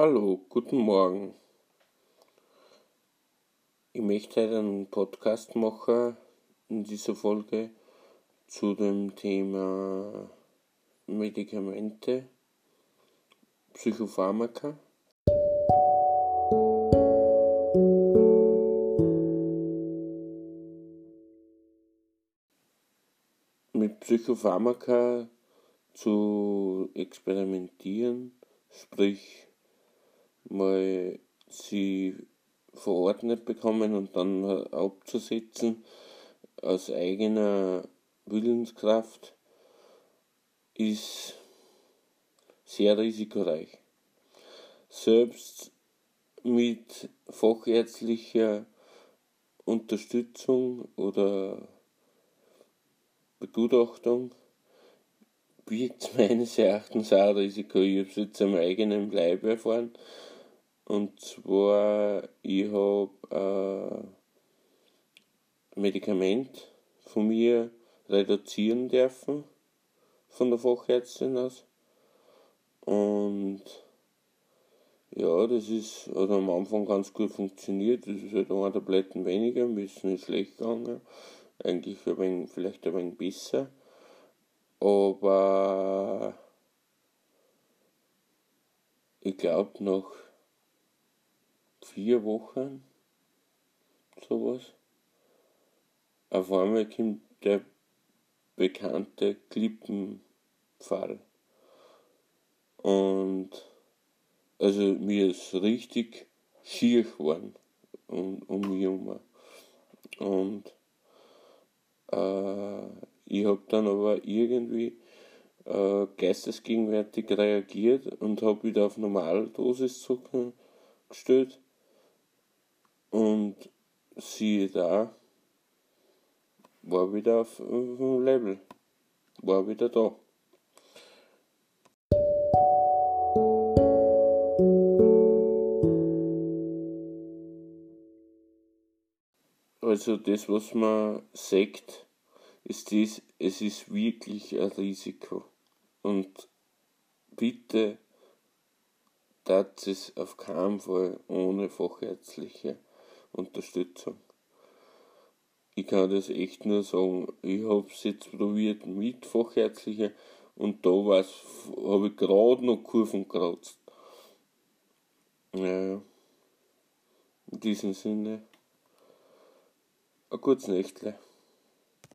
Hallo, guten Morgen. Ich möchte einen Podcast machen in dieser Folge zu dem Thema Medikamente, Psychopharmaka. Mit Psychopharmaka zu experimentieren, sprich mal sie verordnet bekommen und dann abzusetzen aus eigener Willenskraft ist sehr risikoreich. Selbst mit fachärztlicher Unterstützung oder Begutachtung birgt meines Erachtens auch Risiko. Ich habe es jetzt am eigenen Leib erfahren. Und zwar, ich habe ein Medikament von mir reduzieren dürfen, von der Fachärztin aus. Und ja, das ist, hat am Anfang ganz gut funktioniert. Das ist halt eine Tabletten weniger, ein bisschen schlecht gegangen. Eigentlich ein wenig, vielleicht ein wenig besser. Aber ich glaube, nach vier Wochen, sowas, auf einmal kommt der bekannte Klippenfall. Und also mir ist richtig schier geworden um, um mich herum. Und äh, ich habe dann aber irgendwie äh, geistesgegenwärtig reagiert und habe wieder auf Normaldosis gestellt. Und siehe da, war wieder auf dem Level, war wieder da. Also das, was man sagt, ist dies, es ist wirklich ein Risiko. Und bitte tat es auf keinen Fall ohne fachärztliche Unterstützung. Ich kann das echt nur sagen, ich habe es jetzt probiert mit fachärzlicher und da habe ich gerade noch Kurven gekratzt. Naja, in diesem Sinne, ein kurzes Nächtle.